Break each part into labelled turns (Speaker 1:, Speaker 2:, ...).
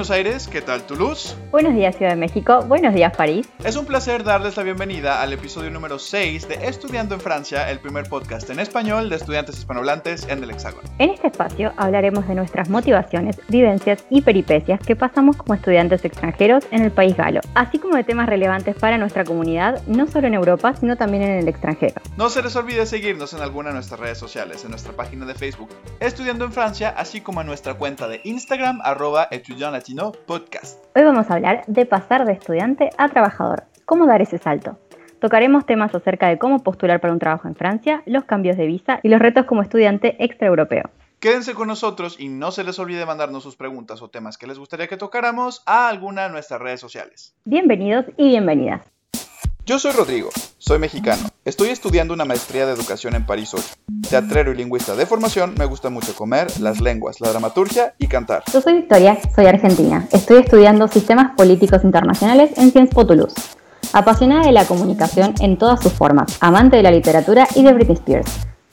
Speaker 1: ¿Qué tal Buenos Aires? ¿Qué tal Toulouse?
Speaker 2: Buenos días Ciudad de México, buenos días París.
Speaker 1: Es un placer darles la bienvenida al episodio número 6 de Estudiando en Francia, el primer podcast en español de estudiantes hispanohablantes en el Hexágono.
Speaker 2: En este espacio hablaremos de nuestras motivaciones, vivencias y peripecias que pasamos como estudiantes extranjeros en el país galo, así como de temas relevantes para nuestra comunidad, no solo en Europa, sino también en el extranjero.
Speaker 1: No se les olvide seguirnos en alguna de nuestras redes sociales, en nuestra página de Facebook, Estudiando en Francia, así como en nuestra cuenta de Instagram, arroba Latino Podcast.
Speaker 2: Hoy vamos a hablar de pasar de estudiante a trabajador. ¿Cómo dar ese salto? Tocaremos temas acerca de cómo postular para un trabajo en Francia, los cambios de visa y los retos como estudiante extraeuropeo.
Speaker 1: Quédense con nosotros y no se les olvide mandarnos sus preguntas o temas que les gustaría que tocáramos a alguna de nuestras redes sociales.
Speaker 2: Bienvenidos y bienvenidas.
Speaker 1: Yo soy Rodrigo, soy mexicano. Estoy estudiando una maestría de educación en París 8. Teatrero y lingüista de formación, me gusta mucho comer, las lenguas, la dramaturgia y cantar.
Speaker 2: Yo soy Victoria, soy argentina. Estoy estudiando sistemas políticos internacionales en Sciences Toulouse. Apasionada de la comunicación en todas sus formas, amante de la literatura y de Britney Spears.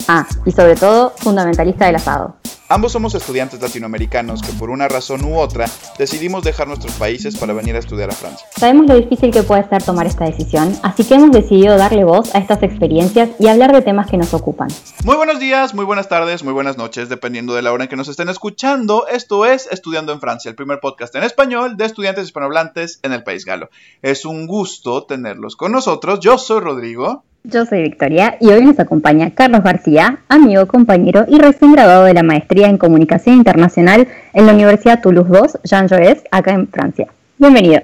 Speaker 2: Ah, y sobre todo, fundamentalista del asado.
Speaker 1: Ambos somos estudiantes latinoamericanos que por una razón u otra decidimos dejar nuestros países para venir a estudiar a Francia.
Speaker 2: Sabemos lo difícil que puede ser tomar esta decisión, así que hemos decidido darle voz a estas experiencias y hablar de temas que nos ocupan.
Speaker 1: Muy buenos días, muy buenas tardes, muy buenas noches, dependiendo de la hora en que nos estén escuchando. Esto es Estudiando en Francia, el primer podcast en español de estudiantes hispanohablantes en el país galo. Es un gusto tenerlos con nosotros. Yo soy Rodrigo.
Speaker 2: Yo soy Victoria y hoy nos acompaña Carlos García, amigo, compañero y recién graduado de la maestría en Comunicación Internacional en la Universidad Toulouse 2, Jean Jaurès, acá en Francia. Bienvenido.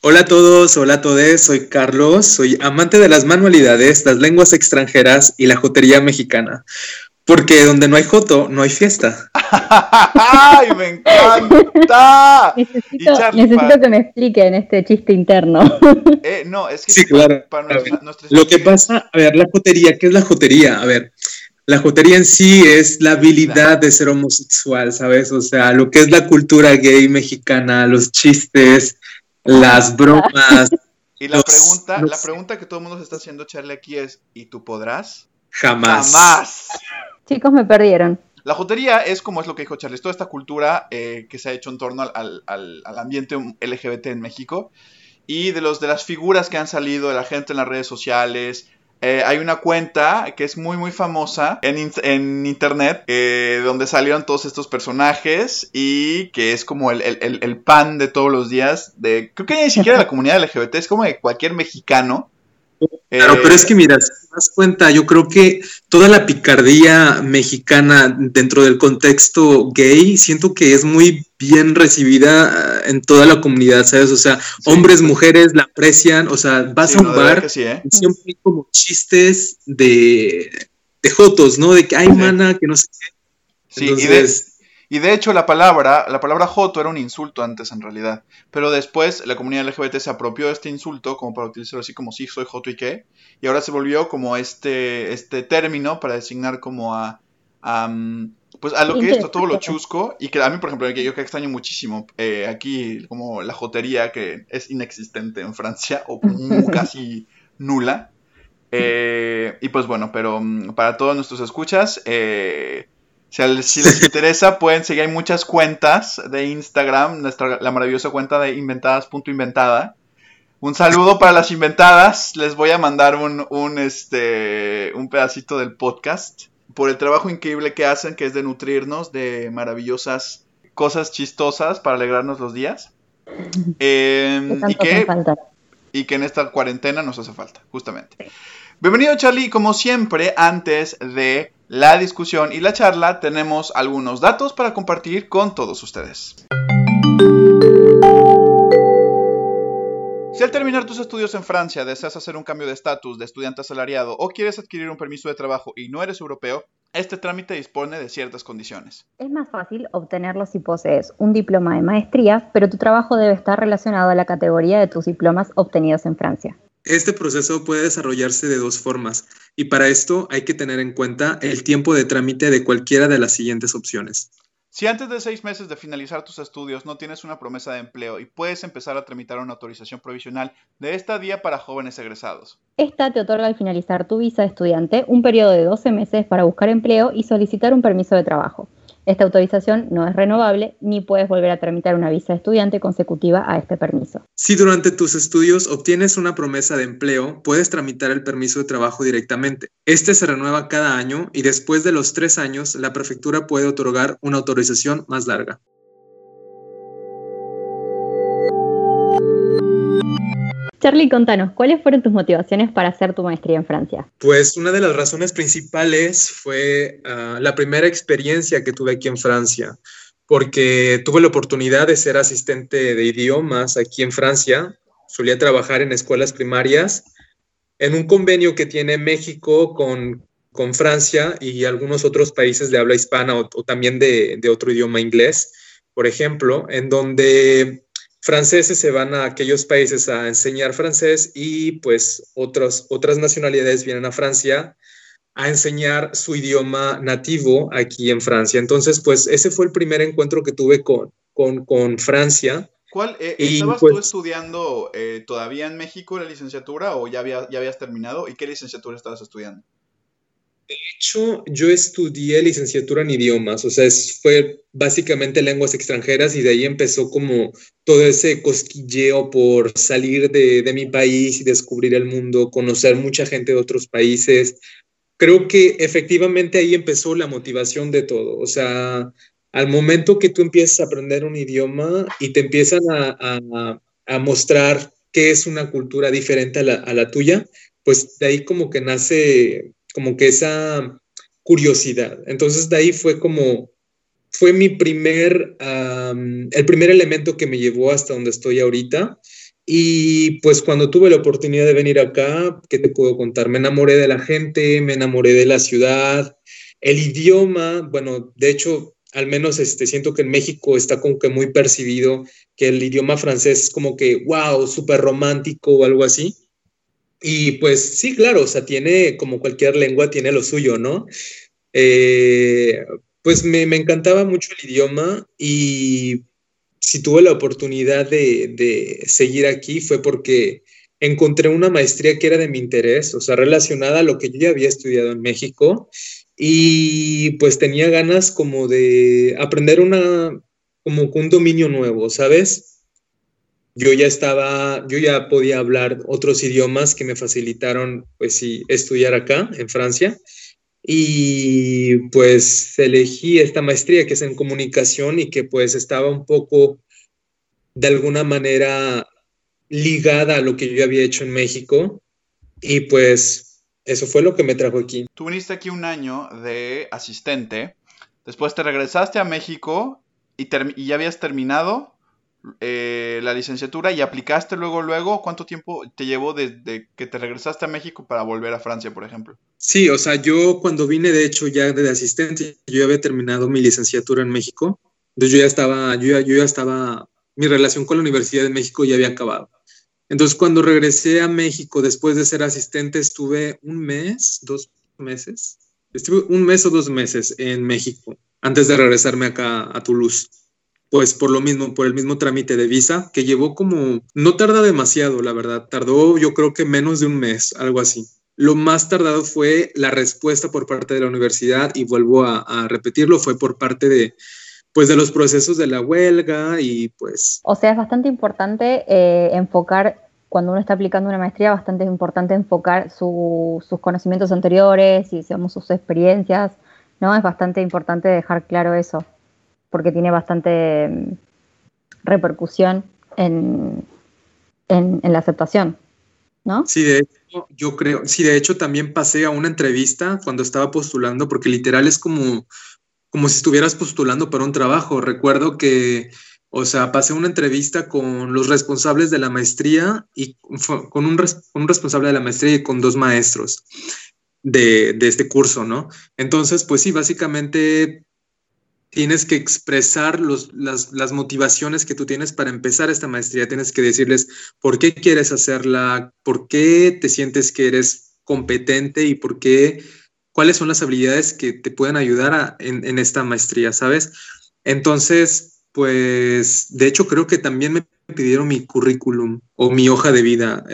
Speaker 3: Hola a todos, hola a todos, soy Carlos, soy amante de las manualidades, las lenguas extranjeras y la jotería mexicana. Porque donde no hay joto, no hay fiesta.
Speaker 1: ¡Ay, me encanta!
Speaker 2: Necesito, que me expliquen este chiste interno.
Speaker 1: Eh, no, es que
Speaker 3: sí, claro. Lo que pasa, a ver, la jotería, ¿qué es la jotería? A ver, la jotería en sí es la habilidad de ser homosexual, ¿sabes? O sea, lo que es la cultura gay mexicana, los chistes, las bromas.
Speaker 1: Y la pregunta, la pregunta que todo el mundo se está haciendo, Charlie, aquí es, ¿y tú podrás?
Speaker 3: Jamás.
Speaker 1: Jamás.
Speaker 2: Chicos, me perdieron.
Speaker 1: La jotería es, como es lo que dijo Charles, toda esta cultura eh, que se ha hecho en torno al, ambiente LGBT en México y de, los, de las figuras que han salido de la gente en las redes sociales. Eh, hay una cuenta que es muy muy famosa en, en internet eh, donde salieron todos estos personajes y que es como el, el, pan de todos los días de creo que ni siquiera la comunidad LGBT es como de cualquier mexicano
Speaker 3: Claro, pero es que mira, si te das cuenta, yo creo que toda la picardía mexicana dentro del contexto gay, siento que es muy bien recibida ah, en toda la comunidad, ¿sabes? O sea, hombres, mujeres la aprecian, o sea, vas a un bar ¿eh? y siempre hay como chistes de, de jotos, ¿no? De que hay mana, que no sé qué.
Speaker 1: Entonces, y de hecho la palabra, la palabra joto era un insulto antes en realidad. Pero después la comunidad LGBT se apropió de este insulto como para utilizarlo así como sí, soy joto y qué. Y ahora se volvió como este, este término para designar como a, mm, pues a lo que es todo lo chusco. Y que a mí, por ejemplo, yo que extraño muchísimo eh, aquí como la jotería que es inexistente en Francia o casi nula. Eh, y pues bueno, pero mm, para todos nuestros escuchas, eh, si, les interesa, pueden seguir. Hay muchas cuentas de Instagram, nuestra, la maravillosa cuenta de inventadas.inventada. Un saludo para las inventadas. Les voy a mandar un, un, este, un pedacito del podcast por el trabajo increíble que hacen, que es de nutrirnos de maravillosas cosas chistosas para alegrarnos los días. Em, y, que, y que en esta cuarentena nos hace falta, justamente. Bienvenido Charlie, como siempre, antes de la discusión y la charla tenemos algunos datos para compartir con todos ustedes. Si al terminar tus estudios en Francia deseas hacer un cambio de estatus de estudiante asalariado o quieres adquirir un permiso de trabajo y no eres europeo, este trámite dispone de ciertas condiciones.
Speaker 2: Es más fácil obtenerlo si posees un diploma de maestría, pero tu trabajo debe estar relacionado a la categoría de tus diplomas obtenidos en Francia.
Speaker 3: Este proceso puede desarrollarse de dos formas y para esto hay que tener en cuenta el tiempo de trámite de cualquiera de las siguientes opciones.
Speaker 1: Si antes de seis meses de finalizar tus estudios no tienes una promesa de empleo y puedes empezar a tramitar una autorización provisional de esta día para jóvenes egresados.
Speaker 2: Esta te otorga al finalizar tu visa de estudiante un periodo de 12 meses para buscar empleo y solicitar un permiso de trabajo. Esta autorización no es renovable ni puedes volver a tramitar una visa de estudiante consecutiva a este permiso.
Speaker 3: Si durante tus estudios obtienes una promesa de empleo, puedes tramitar el permiso de trabajo directamente. Este se renueva cada año y después de los tres años, la prefectura puede otorgar una autorización más larga.
Speaker 2: Charlie, contanos, ¿cuáles fueron tus motivaciones para hacer tu maestría en Francia?
Speaker 3: Pues una de las razones principales fue ah, la primera experiencia que tuve aquí en Francia, porque tuve la oportunidad de ser asistente de idiomas aquí en Francia. Solía trabajar en escuelas primarias en un convenio que tiene México con, con Francia y algunos otros países de habla hispana o, también de, de otro idioma inglés, por ejemplo, en donde franceses se van a aquellos países a enseñar francés y pues otras otras nacionalidades vienen a Francia a enseñar su idioma nativo aquí en Francia. Entonces, pues ese fue el primer encuentro que tuve con, con, Francia.
Speaker 1: ¿Cuál? Eh, ¿Estabas tú pues estudiando eh, todavía en México la licenciatura o ya, había, ya habías terminado? ¿Y qué licenciatura estabas estudiando?
Speaker 3: De hecho, yo estudié licenciatura en idiomas, o sea, fue básicamente lenguas extranjeras y de ahí empezó como todo ese cosquilleo por salir de, de mi país y descubrir el mundo, conocer mucha gente de otros países. Creo que efectivamente ahí empezó la motivación de todo, o sea, al momento que tú empiezas a aprender un idioma y te empiezan a, a, a mostrar qué es una cultura diferente a la, a la tuya, pues de ahí como que nace como que esa curiosidad. Entonces de ahí fue como, fue mi primer, el primer elemento que me llevó hasta donde estoy ahorita. Y pues cuando tuve la oportunidad de venir acá, ¿qué te puedo contar? Me enamoré de la gente, me enamoré de la ciudad, el idioma, bueno, de hecho, al menos este, siento que en México está como que muy percibido que el idioma francés es como que, wow, súper romántico o algo así. Y pues sí, claro, o sea, tiene, como cualquier lengua, tiene lo suyo, ¿no? Eh, pues me, encantaba mucho el idioma y si tuve la oportunidad de, seguir aquí fue porque encontré una maestría que era de mi interés, o sea, relacionada a lo que yo ya había estudiado en México y pues tenía ganas como de aprender una, como un dominio nuevo, ¿sabes? Yo ya estaba, yo ya podía hablar otros idiomas que me facilitaron, pues sí, estudiar acá, en Francia. Y pues elegí esta maestría que es en comunicación y que pues estaba un poco, de alguna manera, ligada a lo que yo había hecho en México. Y pues eso fue lo que me trajo aquí.
Speaker 1: Tú viniste aquí un año de asistente, después te regresaste a México y, y ya habías terminado eh, la licenciatura y aplicaste luego, luego, ¿cuánto tiempo te llevó desde que te regresaste a México para volver a Francia, por ejemplo?
Speaker 3: Sí, o sea, yo cuando vine, de hecho, ya de asistente, yo había terminado mi licenciatura en México. Entonces yo ya estaba, yo ya, yo ya estaba, mi relación con la Universidad de México ya había acabado. Entonces cuando regresé a México después de ser asistente, estuve un mes, dos meses, estuve un mes o dos meses en México antes de regresarme acá a Toulouse pues por lo mismo, por el mismo trámite de visa, que llevó como, no tarda demasiado, la verdad, tardó yo creo que menos de un mes, algo así. Lo más tardado fue la respuesta por parte de la universidad y vuelvo a, repetirlo, fue por parte de, pues de los procesos de la huelga y pues...
Speaker 2: O sea, es bastante importante eh, enfocar, cuando uno está aplicando una maestría, bastante importante enfocar sus conocimientos anteriores y, digamos, sus experiencias, ¿no? Es bastante importante dejar claro eso porque tiene bastante mm, repercusión en, en, la aceptación, ¿no?
Speaker 3: Sí, de hecho, yo creo, sí, de hecho también pasé a una entrevista cuando estaba postulando, porque literal es como, como si estuvieras postulando para un trabajo. Recuerdo que, o sea, pasé una entrevista con los responsables de la maestría y con un, un responsable de la maestría y con dos maestros. De, de, este curso, ¿no? Entonces, pues sí, básicamente tienes que expresar las, motivaciones que tú tienes para empezar esta maestría. Tienes que decirles por qué quieres hacerla, por qué te sientes que eres competente y por qué, cuáles son las habilidades que te pueden ayudar en, esta maestría, ¿sabes? Entonces, pues, de hecho, creo que también me pidieron mi currículum o mi hoja de vida,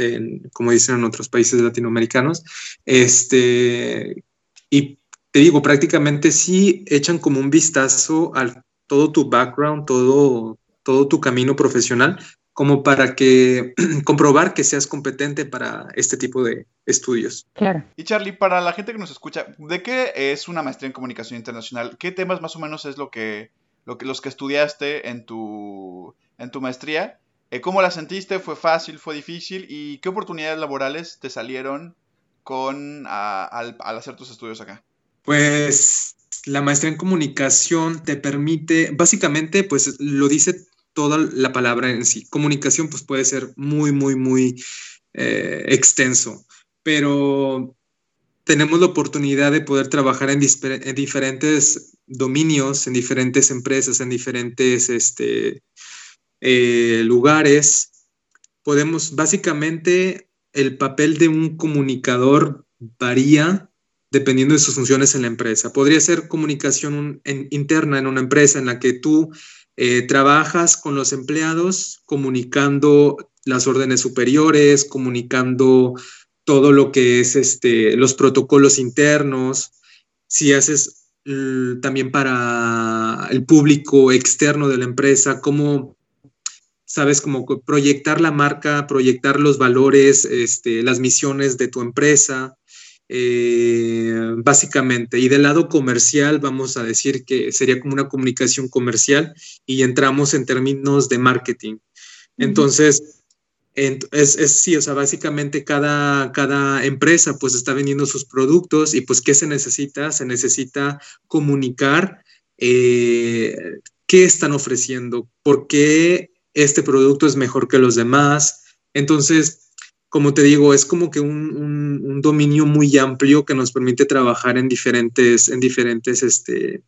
Speaker 3: como dicen en otros países latinoamericanos. Este, y te digo, prácticamente sí echan como un vistazo a todo tu background, todo, todo tu camino profesional, como para que comprobar que seas competente para este tipo de estudios.
Speaker 2: Claro.
Speaker 1: Y Charlie, para la gente que nos escucha, ¿de qué es una maestría en comunicación internacional? ¿Qué temas más o menos es lo que, lo que los que estudiaste en tu, en tu maestría? Eh, ¿Cómo la sentiste? ¿Fue fácil? ¿Fue difícil? ¿Y qué oportunidades laborales te salieron con al, al hacer tus estudios acá?
Speaker 3: Pues la maestría en comunicación te permite, básicamente, pues lo dice toda la palabra en sí. Comunicación pues puede ser muy, muy, muy eh, extenso, pero tenemos la oportunidad de poder trabajar en, diferentes dominios, en diferentes empresas, en diferentes este, eh, lugares. Podemos, básicamente, el papel de un comunicador varía dependiendo de sus funciones en la empresa. Podría ser comunicación interna en una empresa en la que tú eh, trabajas con los empleados comunicando las órdenes superiores, comunicando todo lo que es este, los protocolos internos, si haces también para el público externo de la empresa, cómo sabes cómo proyectar la marca, proyectar los valores, este, las misiones de tu empresa, eh, básicamente. Y del lado comercial, vamos a decir que sería como una comunicación comercial y entramos en términos de marketing. Entonces, es, es, sí, o sea, básicamente cada, cada empresa pues está vendiendo sus productos y pues ¿qué se necesita? Se necesita comunicar eh, qué están ofreciendo, por qué este producto es mejor que los demás. Entonces, como te digo, es como que un, dominio muy amplio que nos permite trabajar en diferentes, en diferentes este,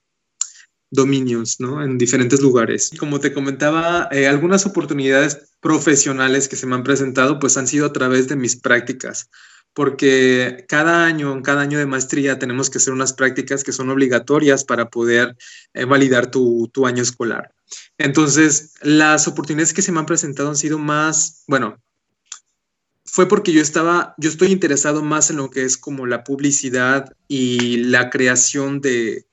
Speaker 3: dominios, ¿no? En diferentes lugares. Como te comentaba, eh, algunas oportunidades profesionales que se me han presentado, pues han sido a través de mis prácticas, porque cada año, en cada año de maestría, tenemos que hacer unas prácticas que son obligatorias para poder eh, validar tu, tu año escolar. Entonces, las oportunidades que se me han presentado han sido más, bueno, fue porque yo estaba, yo estoy interesado más en lo que es como la publicidad y la creación de,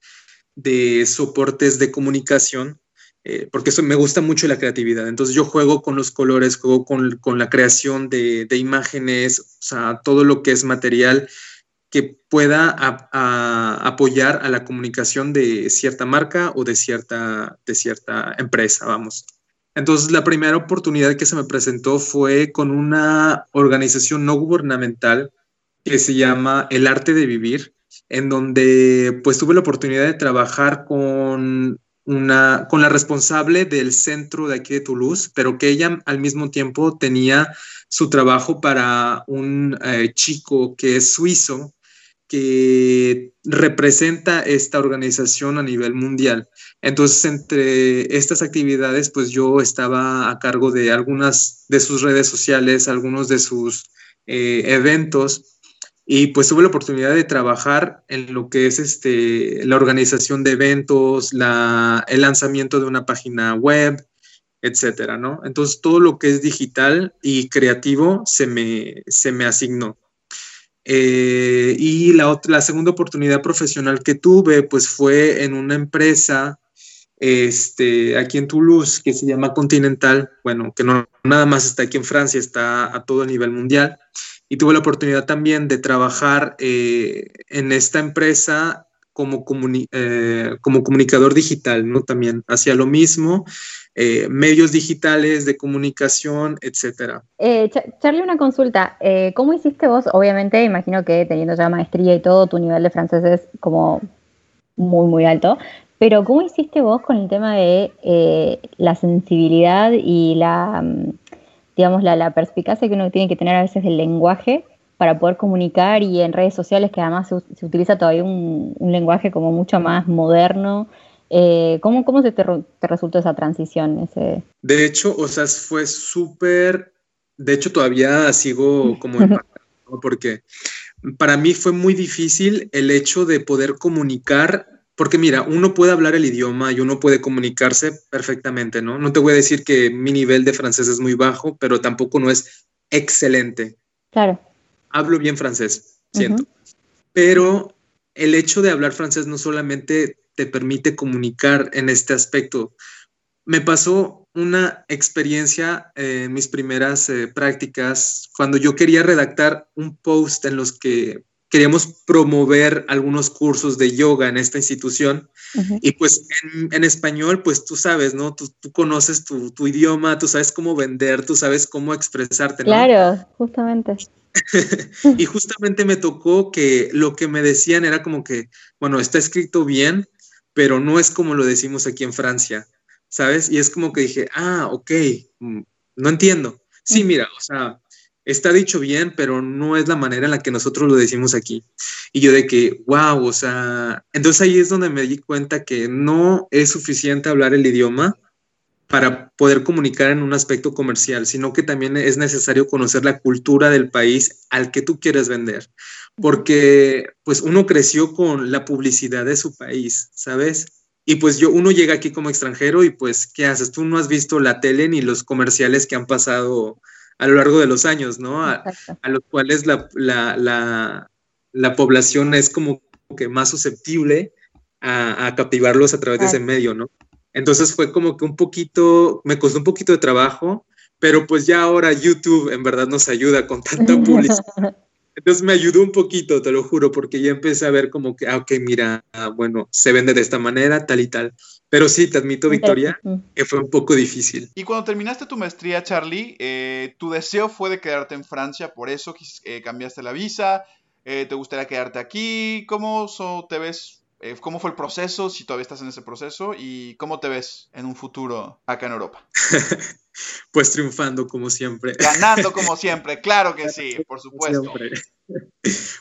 Speaker 3: soportes de comunicación, eh, porque eso me gusta mucho la creatividad. Entonces yo juego con los colores, juego con, la creación de, imágenes, o sea, todo lo que es material que pueda apoyar a la comunicación de cierta marca o de cierta, de cierta empresa, vamos. Entonces, la primera oportunidad que se me presentó fue con una organización no gubernamental que se llama El Arte de Vivir, en donde pues tuve la oportunidad de trabajar con una, con la responsable del centro de aquí de Toulouse, pero que ella al mismo tiempo tenía su trabajo para un eh, chico que es suizo, que representa esta organización a nivel mundial. Entonces, entre estas actividades, pues yo estaba a cargo de algunas de sus redes sociales, algunos de sus eh, eventos, y pues tuve la oportunidad de trabajar en lo que es este, la organización de eventos, el lanzamiento de una página web, etcétera, ¿no? Entonces, todo lo que es digital y creativo se me, se me asignó. Eh, y la, otra, la segunda oportunidad profesional que tuve, pues fue en una empresa este, aquí en Toulouse que se llama Continental, bueno, que no nada más está aquí en Francia, está a todo nivel mundial. Y tuve la oportunidad también de trabajar eh, en esta empresa como, eh, como comunicador digital, ¿no? También hacía lo mismo, eh, medios digitales de comunicación, etcétera.
Speaker 2: Charlie, una consulta. ¿Cómo hiciste vos? Obviamente, imagino que teniendo ya maestría y todo, tu nivel de francés es como muy, muy alto. Pero ¿cómo hiciste vos con el tema de eh, la sensibilidad y la, mm, digamos, la, perspicacia que uno tiene que tener a veces del lenguaje para poder comunicar y en redes sociales que además se, utiliza todavía un, lenguaje como mucho más moderno? Eh, ¿cómo, ¿Cómo se te, resultó esa transición? Ese...
Speaker 3: De hecho, o sea, fue súper, de hecho todavía sigo como porque para mí fue muy difícil el hecho de poder comunicar porque mira, uno puede hablar el idioma y uno puede comunicarse perfectamente, ¿no? No te voy a decir que mi nivel de francés es muy bajo, pero tampoco no es excelente.
Speaker 2: Claro.
Speaker 3: Hablo bien francés, siento. Pero el hecho de hablar francés no solamente te permite comunicar en este aspecto. Me pasó una experiencia en mis primeras eh, prácticas cuando yo quería redactar un post en los que queríamos promover algunos cursos de yoga en esta institución. Y pues en, español, pues tú sabes, ¿no? Tú, conoces tu, tu, idioma, tú sabes cómo vender, tú sabes cómo expresarte. ¿no?
Speaker 2: Claro, justamente.
Speaker 3: y justamente me tocó que lo que me decían era como que, bueno, está escrito bien, pero no es como lo decimos aquí en Francia, ¿sabes? Y es como que dije, ah, ok, mm, no entiendo. Sí, mira, o sea, está dicho bien, pero no es la manera en la que nosotros lo decimos aquí. Y yo de que, wow, o sea, entonces ahí es donde me di cuenta que no es suficiente hablar el idioma para poder comunicar en un aspecto comercial, sino que también es necesario conocer la cultura del país al que tú quieres vender, porque pues uno creció con la publicidad de su país, ¿sabes? Y pues yo, uno llega aquí como extranjero y pues, ¿qué haces? Tú no has visto la tele ni los comerciales que han pasado a lo largo de los años, ¿no? A, los cuales la, población es como que más susceptible a, a captivarlos a través de ese medio, ¿no? Entonces fue como que un poquito, me costó un poquito de trabajo, pero pues ya ahora YouTube en verdad nos ayuda con tanta publicidad. Entonces me ayudó un poquito, te lo juro, porque ya empecé a ver como que, ah, ok, mira, ah, bueno, se vende de esta manera, tal y tal. Pero sí, te admito, Victoria, que fue un poco difícil.
Speaker 1: Y cuando terminaste tu maestría, Charlie, eh, tu deseo fue de quedarte en Francia, por eso eh, cambiaste la visa, eh, ¿te gustaría quedarte aquí? ¿Cómo te ves eh, ¿Cómo fue el proceso, si todavía estás en ese proceso? ¿Y cómo te ves en un futuro acá en Europa?
Speaker 3: pues triunfando como siempre.
Speaker 1: Ganando como siempre, claro que sí, por supuesto.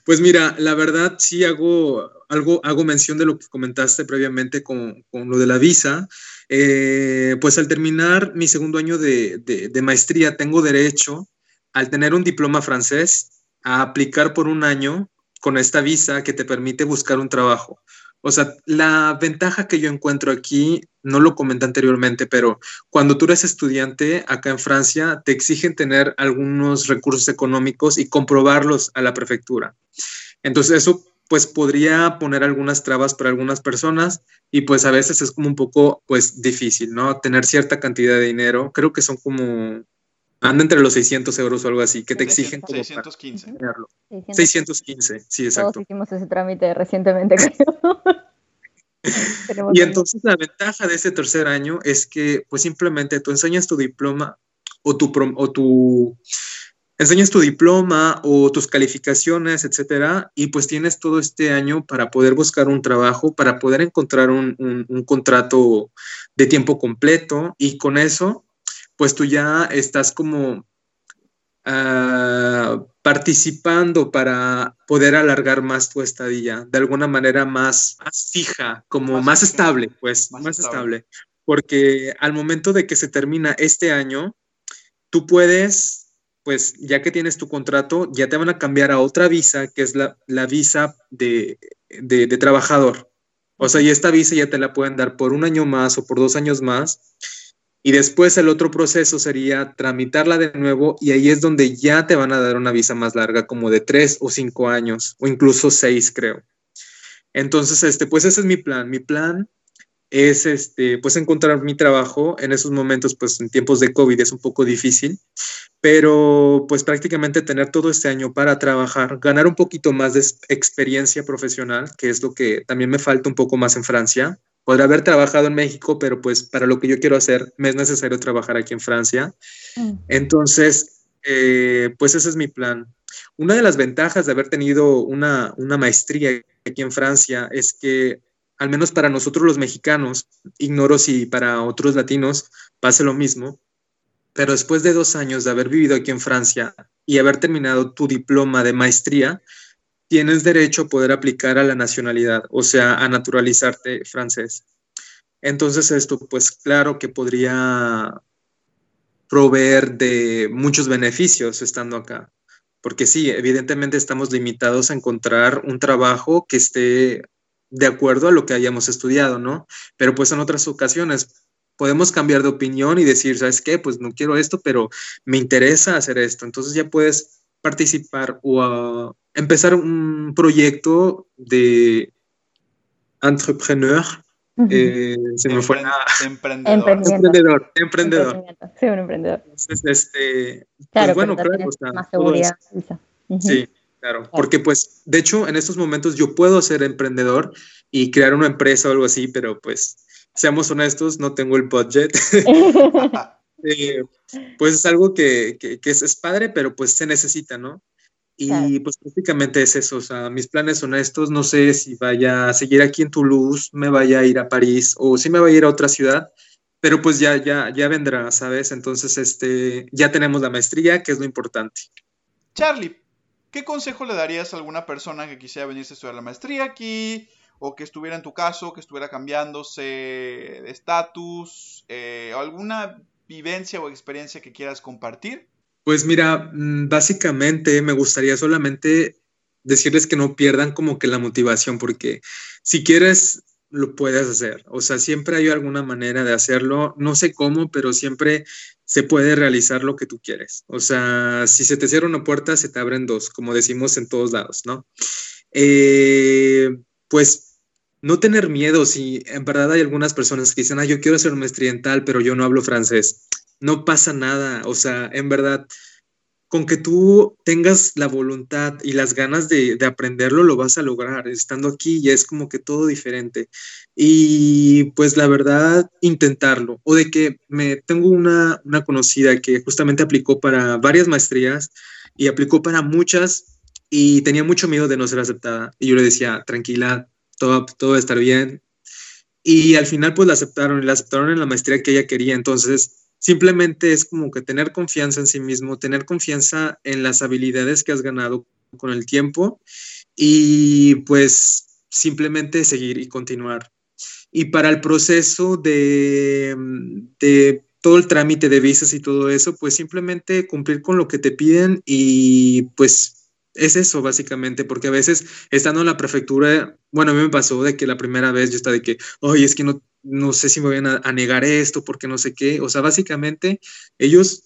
Speaker 3: Pues mira, la verdad sí hago, algo, hago mención de lo que comentaste previamente con, con lo de la visa. Eh, pues al terminar mi segundo año de, de maestría, tengo derecho, al tener un diploma francés, a aplicar por un año con esta visa que te permite buscar un trabajo. O sea, la ventaja que yo encuentro aquí, no lo comenté anteriormente, pero cuando tú eres estudiante acá en Francia, te exigen tener algunos recursos económicos y comprobarlos a la prefectura. Entonces, eso pues podría poner algunas trabas para algunas personas y pues a veces es como un poco pues difícil, ¿no? Tener cierta cantidad de dinero, creo que son como Anda entre los 600 euros o algo así, que te exigen
Speaker 1: 615.
Speaker 3: 615, sí, exacto.
Speaker 2: Todos hicimos ese trámite recientemente, creo.
Speaker 3: y entonces la ventaja de este tercer año es que pues simplemente tú enseñas tu diploma o tu, o tu enseñas tu diploma o tus calificaciones, etcétera, y pues tienes todo este año para poder buscar un trabajo, para poder encontrar un, un contrato de tiempo completo y con eso pues tú ya estás como ah, participando para poder alargar más tu estadía, de alguna manera más, fija, como más, estable, pues, más, estable. Porque al momento de que se termina este año, tú puedes, pues ya que tienes tu contrato, ya te van a cambiar a otra visa, que es la, visa de, de trabajador. O sea, y esta visa ya te la pueden dar por un año más o por dos años más y después el otro proceso sería tramitarla de nuevo y ahí es donde ya te van a dar una visa más larga, como de tres o cinco años, o incluso seis, creo. Entonces, este, pues ese es mi plan. Mi plan es, este, pues encontrar mi trabajo. En esos momentos, pues en tiempos de COVID es un poco difícil, pero pues prácticamente tener todo este año para trabajar, ganar un poquito más de experiencia profesional, que es lo que también me falta un poco más en Francia podré haber trabajado en México, pero pues para lo que yo quiero hacer me es necesario trabajar aquí en Francia. Mm. Entonces, eh, pues ese es mi plan. Una de las ventajas de haber tenido una, una maestría aquí en Francia es que, al menos para nosotros los mexicanos, ignoro si para otros latinos pase lo mismo, pero después de dos años de haber vivido aquí en Francia y haber terminado tu diploma de maestría, tienes derecho a poder aplicar a la nacionalidad, o sea, a naturalizarte francés. Entonces esto, pues claro que podría proveer de muchos beneficios estando acá, porque sí, evidentemente estamos limitados a encontrar un trabajo que esté de acuerdo a lo que hayamos estudiado, ¿no? Pero pues en otras ocasiones podemos cambiar de opinión y decir, ¿sabes qué? Pues no quiero esto, pero me interesa hacer esto. Entonces ya puedes participar o a empezar un proyecto de entrepreneur. Eh, se me fue
Speaker 1: emprendedor.
Speaker 3: Emprendedor. Emprendedor.
Speaker 2: Sí, un emprendedor.
Speaker 3: Entonces, este,
Speaker 2: pues claro,
Speaker 3: bueno, claro,
Speaker 2: más seguridad.
Speaker 3: Sí, claro, porque pues, de hecho, en estos momentos yo puedo ser emprendedor y crear una empresa o algo así, pero pues, seamos honestos, no tengo el budget. Eh, pues es algo que, que, que es, es, padre, pero pues se necesita, ¿no? Y pues prácticamente es eso, o sea, mis planes son estos, no sé si vaya a seguir aquí en Toulouse, me vaya a ir a París o si me vaya a ir a otra ciudad, pero pues ya, ya, ya vendrá, ¿sabes? Entonces, este, ya tenemos la maestría, que es lo importante.
Speaker 1: Charlie, ¿qué consejo le darías a alguna persona que quisiera venirse a estudiar la maestría aquí? O que estuviera en tu caso, que estuviera cambiándose de estatus, eh, alguna vivencia o experiencia que quieras compartir?
Speaker 3: Pues mira, mm, básicamente me gustaría solamente decirles que no pierdan como que la motivación, porque si quieres, lo puedes hacer. O sea, siempre hay alguna manera de hacerlo. No sé cómo, pero siempre se puede realizar lo que tú quieres. O sea, si se te cierra una puerta, se te abren dos, como decimos en todos lados, ¿no? Eh, pues no tener miedo, si en verdad hay algunas personas que dicen, ah, yo quiero ser maestría en tal, pero yo no hablo francés no pasa nada. O sea, en verdad, con que tú tengas la voluntad y las ganas de, aprenderlo, lo vas a lograr. Estando aquí ya es como que todo diferente. Y pues la verdad, intentarlo. O de que me tengo una, una conocida que justamente aplicó para varias maestrías y aplicó para muchas y tenía mucho miedo de no ser aceptada. Y yo le decía, tranquila, todo, todo estar bien. Y al final pues la aceptaron y la aceptaron en la maestría que ella quería. Entonces Simplemente es como que tener confianza en sí mismo, tener confianza en las habilidades que has ganado con el tiempo y pues simplemente seguir y continuar. Y para el proceso de, de todo el trámite de visas y todo eso, pues simplemente cumplir con lo que te piden y pues es eso básicamente, porque a veces estando en la prefectura, bueno, a mí me pasó de que la primera vez yo estaba de que, oye, es que no, no sé si me van a, negar esto porque no sé qué. O sea, básicamente ellos,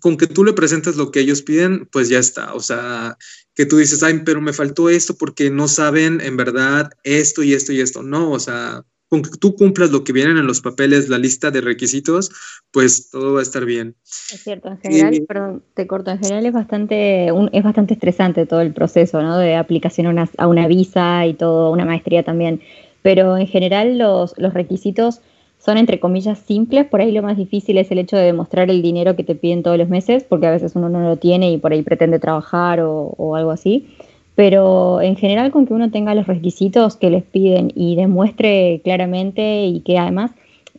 Speaker 3: con que tú le presentes lo que ellos piden, pues ya está. O sea, que tú dices, ay, pero me faltó esto porque no saben en verdad esto y esto y esto. No, o sea, con que tú cumplas lo que vienen en los papeles, la lista de requisitos, pues todo va a estar bien.
Speaker 2: Es cierto, en general, perdón, te corto, en general es bastante, es bastante estresante todo el proceso, ¿no? De aplicación a una, a una visa y todo, una maestría también pero en general los, requisitos son entre comillas simples, por ahí lo más difícil es el hecho de demostrar el dinero que te piden todos los meses, porque a veces uno no lo tiene y por ahí pretende trabajar o, algo así. Pero en general con que uno tenga los requisitos que les piden y demuestre claramente y que además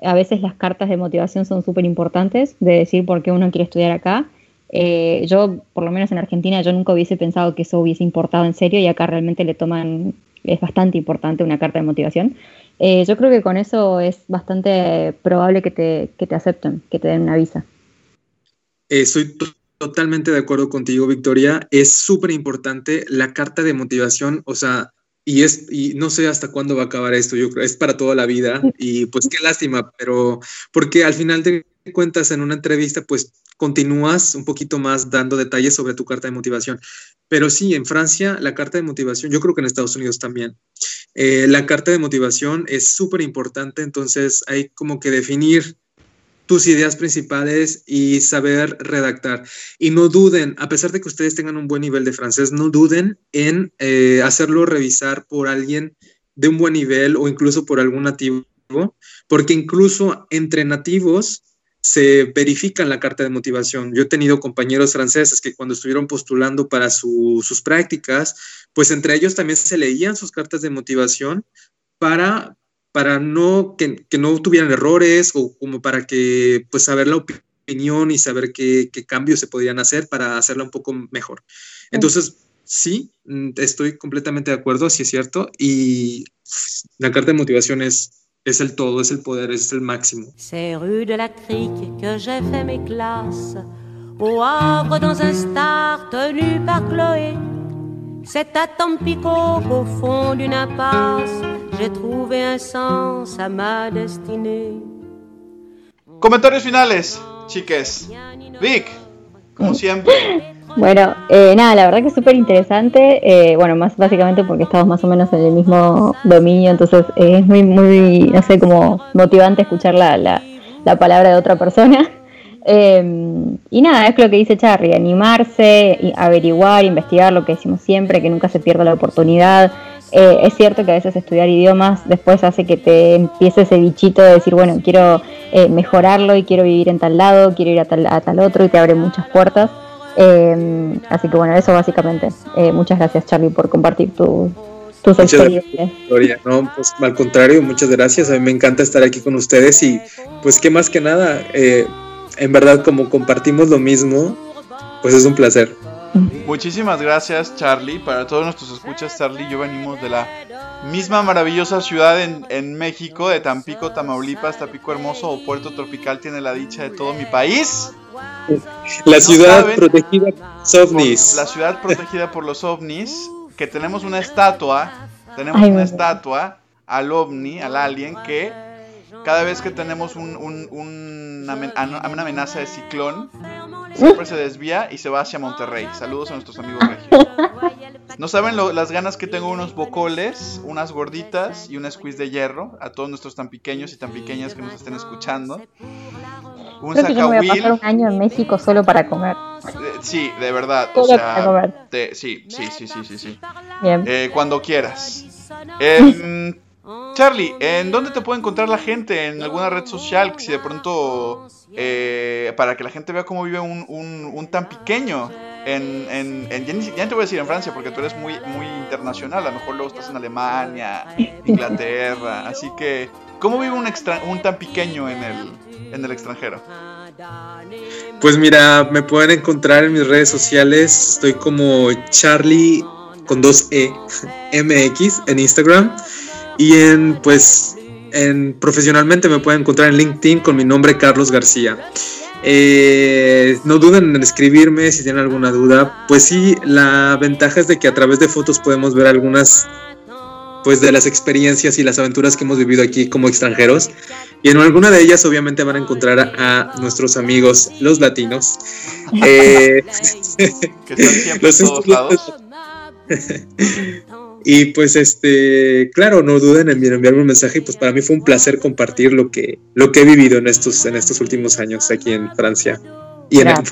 Speaker 2: a veces las cartas de motivación son súper importantes de decir por qué uno quiere estudiar acá. Eh, yo, por lo menos en Argentina, yo nunca hubiese pensado que eso hubiese importado en serio y acá realmente le toman es bastante importante una carta de motivación. Eh, yo creo que con eso es bastante probable que te, que te acepten, que te den una visa.
Speaker 3: Estoy totalmente de acuerdo contigo, Victoria. Es súper importante la carta de motivación, o sea, y es y no sé hasta cuándo va a acabar esto, yo creo, es para toda la vida y pues qué lástima, pero porque al final de cuentas en una entrevista pues continúas un poquito más dando detalles sobre tu carta de motivación. Pero sí, en Francia la carta de motivación, yo creo que en Estados Unidos también, eh, la carta de motivación es súper importante, entonces hay como que definir tus ideas principales y saber redactar. Y no duden, a pesar de que ustedes tengan un buen nivel de francés, no duden en eh, hacerlo revisar por alguien de un buen nivel o incluso por algún nativo, porque incluso entre nativos se verifica en la carta de motivación. Yo he tenido compañeros franceses que cuando estuvieron postulando para sus prácticas, pues entre ellos también se leían sus cartas de motivación para, para no, que, no tuvieran errores o como para que, pues saber la opinión y saber qué, qué cambios se podían hacer para hacerla un poco mejor. Entonces, sí, estoy completamente de acuerdo, sí es cierto, y la carta de motivación es es el todo, es el poder, es el máximo.
Speaker 4: C'est rue de la Crique que j'ai fait mes classes, au Havre dans un star tenu par Chloé. C'est à Tampico qu'au fond d'une impasse, j'ai trouvé un sens à ma destinée.
Speaker 1: Comentarios finales, chiques. Vic, como siempre.
Speaker 2: Bueno, eh, nada, la verdad que es súper interesante. Eh, bueno, más básicamente porque estamos más o menos en el mismo dominio, entonces eh, es muy, muy, no sé, como motivante escuchar la, la, la palabra de otra persona. Y nada, es lo que dice Charlie, animarse, averiguar, investigar lo que decimos siempre, que nunca se pierda la oportunidad. es cierto que a veces estudiar idiomas después hace que te empiece ese bichito de decir, bueno, quiero mejorarlo y quiero vivir en tal lado, quiero ir a tal, a tal otro y te abre muchas puertas. Eh, así que bueno, eso básicamente. Eh, muchas gracias Charlie por compartir tu, tus experiencias.
Speaker 3: No, pues al contrario, muchas gracias. A mí me encanta estar aquí con ustedes y pues que más que nada, eh, en verdad como compartimos lo mismo, pues es un placer.
Speaker 1: Muchísimas gracias Charlie. Para todos nuestros escuchas, Charlie y yo venimos de la misma maravillosa ciudad en, en México, de Tampico, Tamaulipas, Tampico Hermoso o Puerto Tropical, tiene la dicha de todo mi país.
Speaker 3: La ciudad protegida por los ovnis.
Speaker 1: la ciudad protegida por los ovnis, que tenemos una estatua, tenemos una estatua al ovni, al alien, que cada vez que tenemos un, una amenaza de ciclón, siempre se desvía y se va hacia Monterrey. Saludos a nuestros amigos regios. No saben las ganas que tengo unos bocoles, unas gorditas y un squeeze de hierro a todos nuestros tan pequeños y tan pequeñas que nos estén escuchando.
Speaker 2: Un Creo que yo me voy a pasar un año en México solo para comer.
Speaker 1: Eh, sí, de verdad. o sea, para comer. sí, sí, sí, sí, sí, Bien. Eh, cuando quieras. Eh, Charlie, ¿en dónde te puede encontrar la gente? ¿En alguna red social? Si de pronto, eh, para que la gente vea cómo vive un, un, tan pequeño. En, en, ya te voy a decir en Francia porque tú eres muy, muy internacional. A lo mejor luego estás en Alemania, Inglaterra. Así que, ¿cómo vive un, extra, un tan pequeño en el, en el extranjero?
Speaker 3: Pues mira, me pueden encontrar en mis redes sociales. Estoy como Charlie con dos E MX en Instagram. Y en, pues, en, profesionalmente me pueden encontrar en LinkedIn con mi nombre Carlos García. Eh, no duden en escribirme si tienen alguna duda. Pues sí, la ventaja es de que a través de fotos podemos ver algunas pues de las experiencias y las aventuras que hemos vivido aquí como extranjeros. Y en alguna de ellas obviamente van a encontrar a, nuestros amigos los latinos. eh, que están siempre los todos lados. Y pues este, claro, no duden en enviarme un mensaje y pues para mí fue un placer compartir lo que, lo que he vivido en estos, en estos últimos años aquí en Francia y en, otros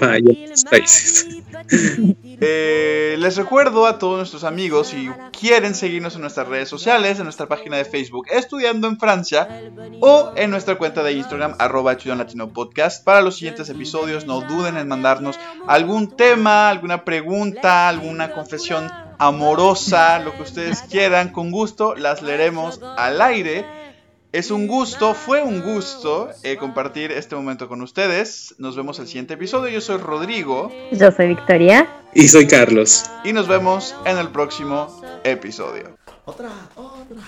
Speaker 3: países.
Speaker 1: Eh, les recuerdo a todos nuestros amigos, si quieren seguirnos en nuestras redes sociales, en nuestra página de Facebook Estudiando en Francia o en nuestra cuenta de Instagram arroba Latino Podcast. Para los siguientes episodios no duden en mandarnos algún tema, alguna pregunta, alguna confesión amorosa, lo que ustedes quieran, con gusto las leeremos al aire. Es un gusto, fue un gusto eh, compartir este momento con ustedes. Nos vemos el siguiente episodio. Yo soy Rodrigo.
Speaker 2: Yo soy Victoria.
Speaker 3: Y soy Carlos.
Speaker 1: Y nos vemos en el próximo episodio. Otra, otra.